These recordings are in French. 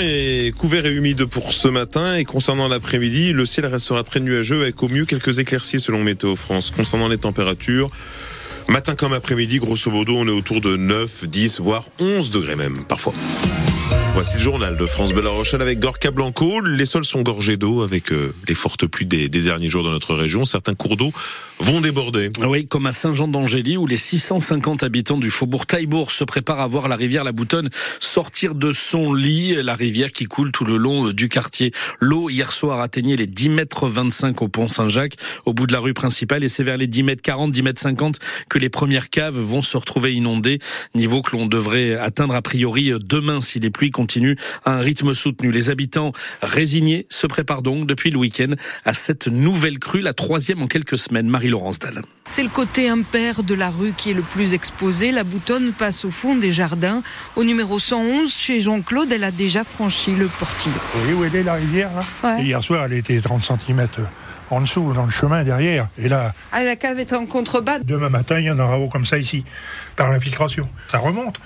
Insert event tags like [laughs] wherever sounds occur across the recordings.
Est couvert et humide pour ce matin et concernant l'après-midi, le ciel restera très nuageux avec au mieux quelques éclaircies selon Météo France. Concernant les températures, matin comme après-midi, grosso modo, on est autour de 9, 10, voire 11 degrés même, parfois. Voici le journal de France Bella Rochelle avec Gorka Blanco. Les sols sont gorgés d'eau avec euh, les fortes pluies des, derniers jours dans notre région. Certains cours d'eau vont déborder. Oui, comme à Saint-Jean-d'Angély où les 650 habitants du faubourg Taillebourg se préparent à voir la rivière La Boutonne sortir de son lit. La rivière qui coule tout le long euh, du quartier. L'eau hier soir atteignait les 10 mètres 25 au pont Saint-Jacques au bout de la rue principale et c'est vers les 10 mètres 40, 10 mètres 50 que les premières caves vont se retrouver inondées. Niveau que l'on devrait atteindre a priori euh, demain si les pluies continue à un rythme soutenu. Les habitants résignés se préparent donc depuis le week-end à cette nouvelle crue, la troisième en quelques semaines. Marie-Laurence Dalle. C'est le côté impair de la rue qui est le plus exposé. La boutonne passe au fond des jardins. Au numéro 111, chez Jean-Claude, elle a déjà franchi le portillon. Vous voyez où elle est la rivière là ouais. Hier soir, elle était 30 cm en dessous, dans le chemin derrière. Et là. Ah, la cave est en contrebas. Demain matin, il y en aura haut comme ça ici, par l'infiltration. Ça remonte.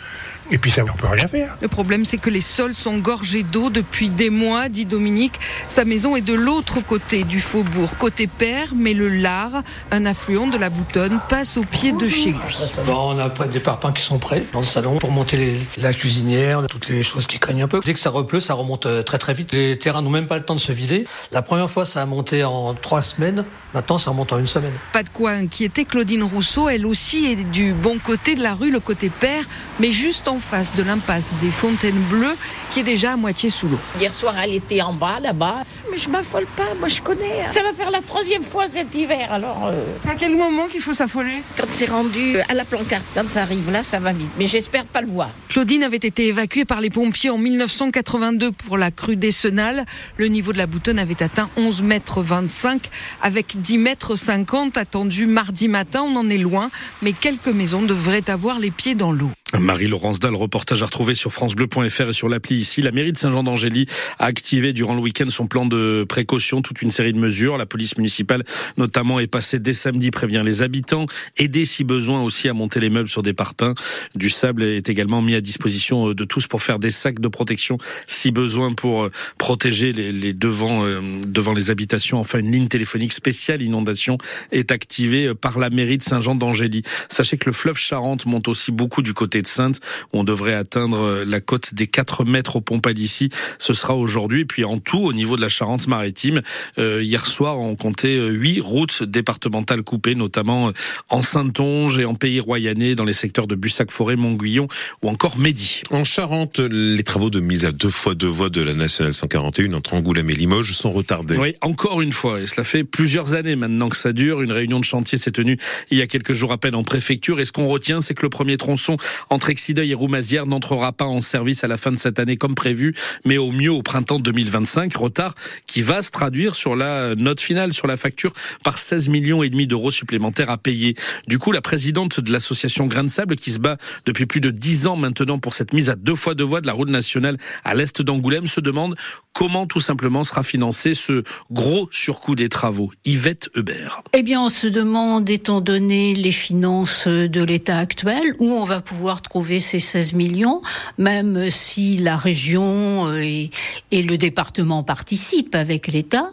Et puis ça, on peut rien faire. Le problème, c'est que les sols sont gorgés d'eau depuis des mois, dit Dominique. Sa maison est de l'autre côté du faubourg, côté père, mais le Lard, un affluent de la Boutonne, passe au pied de chez lui. Bon, on a des parpaings qui sont prêts dans le salon pour monter les, la cuisinière, toutes les choses qui craignent un peu. Dès que ça repleut, ça remonte très très vite. Les terrains n'ont même pas le temps de se vider. La première fois, ça a monté en trois semaines. Maintenant, ça remonte en une semaine. Pas de quoi inquiéter. Claudine Rousseau, elle aussi, est du bon côté de la rue, le côté père, mais juste en face de l'impasse des Fontaines Bleues, qui est déjà à moitié sous l'eau. Hier soir, elle était en bas, là-bas. Mais je m'affole pas, moi je connais. Ça va faire la troisième fois cet hiver, alors. Euh... C'est à quel moment qu'il faut s'affoler? Quand c'est rendu à la plancarte, quand ça arrive là, ça va vite. Mais j'espère pas le voir. Claudine avait été évacuée par les pompiers en 1982 pour la crue décennale. Le niveau de la boutonne avait atteint 11 mètres 25 avec 10 mètres 50 attendus mardi matin. On en est loin, mais quelques maisons devraient avoir les pieds dans l'eau. Marie-Laurence Dalle, reportage à retrouver sur francebleu.fr et sur l'appli ici. La mairie de Saint-Jean-d'Angély a activé durant le week-end son plan de précaution, toute une série de mesures. La police municipale, notamment, est passée dès samedi, prévient les habitants, aider si besoin aussi à monter les meubles sur des parpaings. Du sable est également mis à disposition de tous pour faire des sacs de protection si besoin pour protéger les, les devants, euh, devant les habitations. Enfin, une ligne téléphonique spéciale inondation est activée par la mairie de Saint-Jean-d'Angély. Sachez que le fleuve Charente monte aussi beaucoup du côté de Sainte, où on devrait atteindre la côte des 4 mètres au Pompas d'ici. Ce sera aujourd'hui. Et puis en tout, au niveau de la Charente-Maritime, euh, hier soir, on comptait huit routes départementales coupées, notamment en Saintonge et en Pays Royanais, dans les secteurs de Bussac-Forêt, Montguillon ou encore Midi. En Charente, les travaux de mise à deux fois deux voies de la Nationale 141 entre Angoulême et Limoges sont retardés. Oui, encore une fois. Et cela fait plusieurs années maintenant que ça dure. Une réunion de chantier s'est tenue il y a quelques jours à peine en préfecture. Et ce qu'on retient, c'est que le premier tronçon entre Exideuil et Roumazières n'entrera pas en service à la fin de cette année comme prévu, mais au mieux au printemps 2025. Retard qui va se traduire sur la note finale, sur la facture, par 16 millions et demi d'euros supplémentaires à payer. Du coup, la présidente de l'association Grain de Sable, qui se bat depuis plus de 10 ans maintenant pour cette mise à deux fois deux voies de la route nationale à l'est d'Angoulême, se demande comment tout simplement sera financé ce gros surcoût des travaux. Yvette Hubert. Eh bien, on se demande, étant donné les finances de l'État actuel, où on va pouvoir trouver ces 16 millions, même si la région et, et le département participent avec l'État,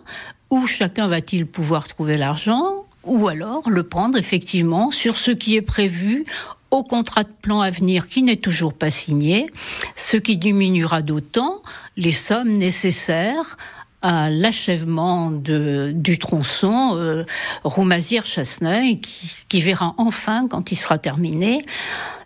où chacun va-t-il pouvoir trouver l'argent? Ou alors le prendre effectivement sur ce qui est prévu au contrat de plan à venir qui n'est toujours pas signé, ce qui diminuera d'autant les sommes nécessaires à l'achèvement du tronçon euh, Roumazières-Chasseneuil qui, qui verra enfin, quand il sera terminé,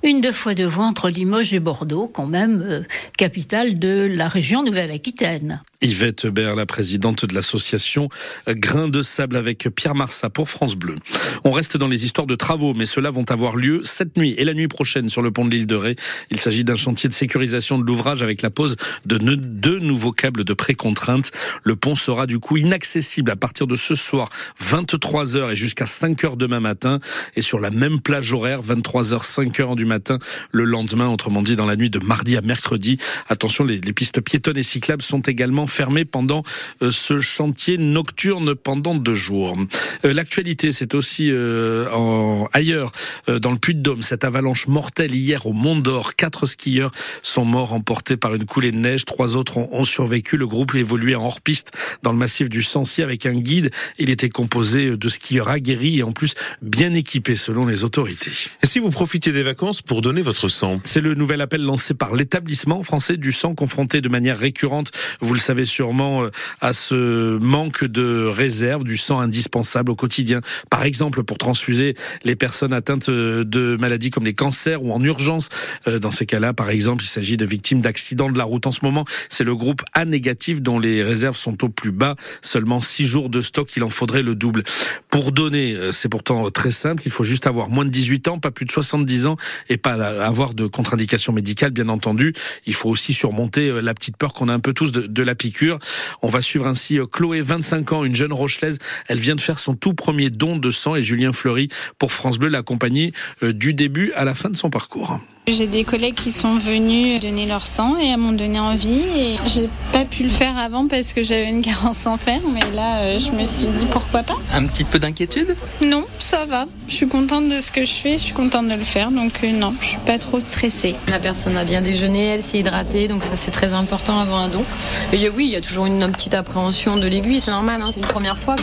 une deux fois de voie entre Limoges et Bordeaux, quand même euh, capitale de la région Nouvelle-Aquitaine. Yvette Hubert, la présidente de l'association Grain de Sable avec Pierre Marsat pour France Bleu. On reste dans les histoires de travaux, mais ceux-là vont avoir lieu cette nuit et la nuit prochaine sur le pont de l'île de Ré. Il s'agit d'un chantier de sécurisation de l'ouvrage avec la pose de deux nouveaux câbles de précontrainte. Le pont sera du coup inaccessible à partir de ce soir, 23h et jusqu'à 5h demain matin. Et sur la même plage horaire, 23h, 5h du matin, le lendemain, autrement dit dans la nuit de mardi à mercredi. Attention, les, les pistes piétonnes et cyclables sont également fermés pendant euh, ce chantier nocturne pendant deux jours. Euh, l'actualité, c'est aussi en, ailleurs, dans le Puy-de-Dôme, cette avalanche mortelle hier au Mont d'Or. Quatre skieurs sont morts emportés par une coulée de neige. Trois autres ont, ont survécu. Le groupe évoluait en hors-piste dans le massif du Sancy avec un guide. Il était composé de skieurs aguerris et en plus bien équipés selon les autorités. Et si vous profitiez des vacances pour donner votre sang? C'est le nouvel appel lancé par l'établissement français du sang confronté de manière récurrente, vous le savez sûrement, euh, à ce manque de réserve du sang indispensable au quotidien. Par exemple, pour transfuser les personnes atteintes euh, de maladies comme les cancers ou en urgence. Euh, dans ces cas-là, par exemple, il s'agit de victimes d'accidents de la route. En ce moment, c'est le groupe A négatif dont les réserves sont au plus bas. Seulement six jours de stock, il en faudrait le double. Pour donner, c'est pourtant très simple. Il faut juste avoir moins de 18 ans, pas plus de 70 ans et pas avoir de contre-indication médicale, bien entendu. Il faut aussi surmonter la petite peur qu'on a un peu tous de, la On va suivre ainsi euh, Chloé, 25 ans, une jeune rochelaise. Elle vient de faire son tout premier don de sang et Julien Fleury pour France Bleu l'accompagner euh, du début à la fin de son parcours. J'ai des collègues qui sont venus donner leur sang et m'ont donné envie. Et j'ai pas pu le faire avant parce que j'avais une [laughs] carence en fer, mais là, euh, je me suis dit pourquoi pas. Un petit peu d'inquiétude? Non, ça va. Je suis contente de ce que je fais, je suis contente de le faire, donc euh, non, je suis pas trop stressée. La personne a bien déjeuné, elle s'est hydratée, donc ça c'est très important avant un don. Et oui, il y a toujours une, petite appréhension de l'aiguille, c'est normal, hein. c'est une première fois.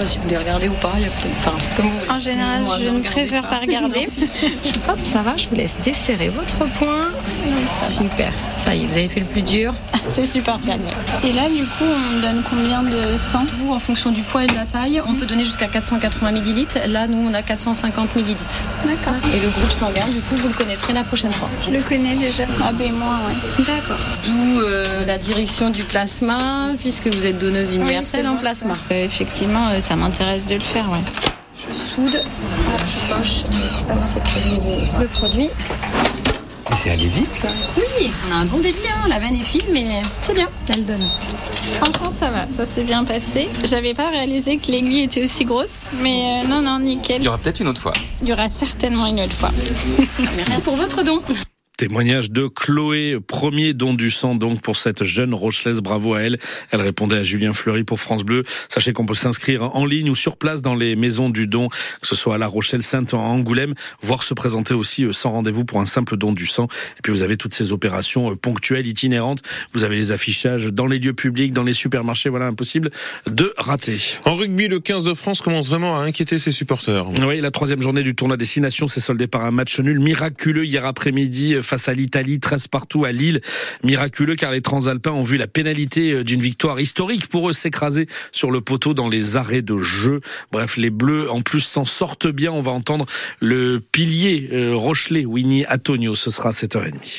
Pas si vous voulez regarder ou pas. Il y a enfin, comme En général, je ne préfère pas regarder. [laughs] Hop, ça va, je vous laisse desserrer votre poing. Super. Ça y est, vous avez fait le plus dur. [laughs] C'est super calme. Et là, du coup, on donne combien de sang? Vous, en fonction du poids et de la taille, on peut donner jusqu'à 480 millilitres. Là, nous, on a 450 millilitres. D'accord. Et le groupe sanguin, du coup, vous le connaîtrez la prochaine fois. Je le connais déjà. Ah ben moi, ouais. D'accord. D'où euh, la direction du plasma, puisque vous êtes donneuse universelle en plasma. Euh, effectivement, euh, ça m'intéresse de le faire, ouais. Je soude la petite poche pour sécuriser le produit. C'est allé vite là Oui, on a un bon débit, hein. la veine est fine, mais c'est bien, elle donne. Franchement, ça va, ça s'est bien passé. J'avais pas réalisé que l'aiguille était aussi grosse, mais non, non, nickel. Il y aura peut-être une autre fois. Il y aura certainement une autre fois. Merci pour votre don. Témoignage de Chloé, premier don du sang donc pour cette jeune Rochelaise, bravo à elle. Elle répondait à Julien Fleury pour France Bleu. Sachez qu'on peut s'inscrire en ligne ou sur place dans les maisons du don, que ce soit à La Rochelle, Sainte, Angoulême, voire se présenter aussi euh, sans rendez-vous pour un simple don du sang. Et puis vous avez toutes ces opérations euh, ponctuelles, itinérantes. Vous avez les affichages dans les lieux publics, dans les supermarchés. Voilà, impossible de rater. En rugby, le 15 de France commence vraiment à inquiéter ses supporters. Oui, la troisième journée du tournoi Destination s'est soldée par un match nul miraculeux hier après-midi face à l'Italie, 13 partout à Lille. Miraculeux car les Transalpins ont vu la pénalité euh, d'une victoire historique pour eux s'écraser sur le poteau dans les arrêts de jeu. Bref, les Bleus en plus s'en sortent bien. On va entendre le pilier euh, Rochelet, Winnie Antonio. Ce sera à 7h30.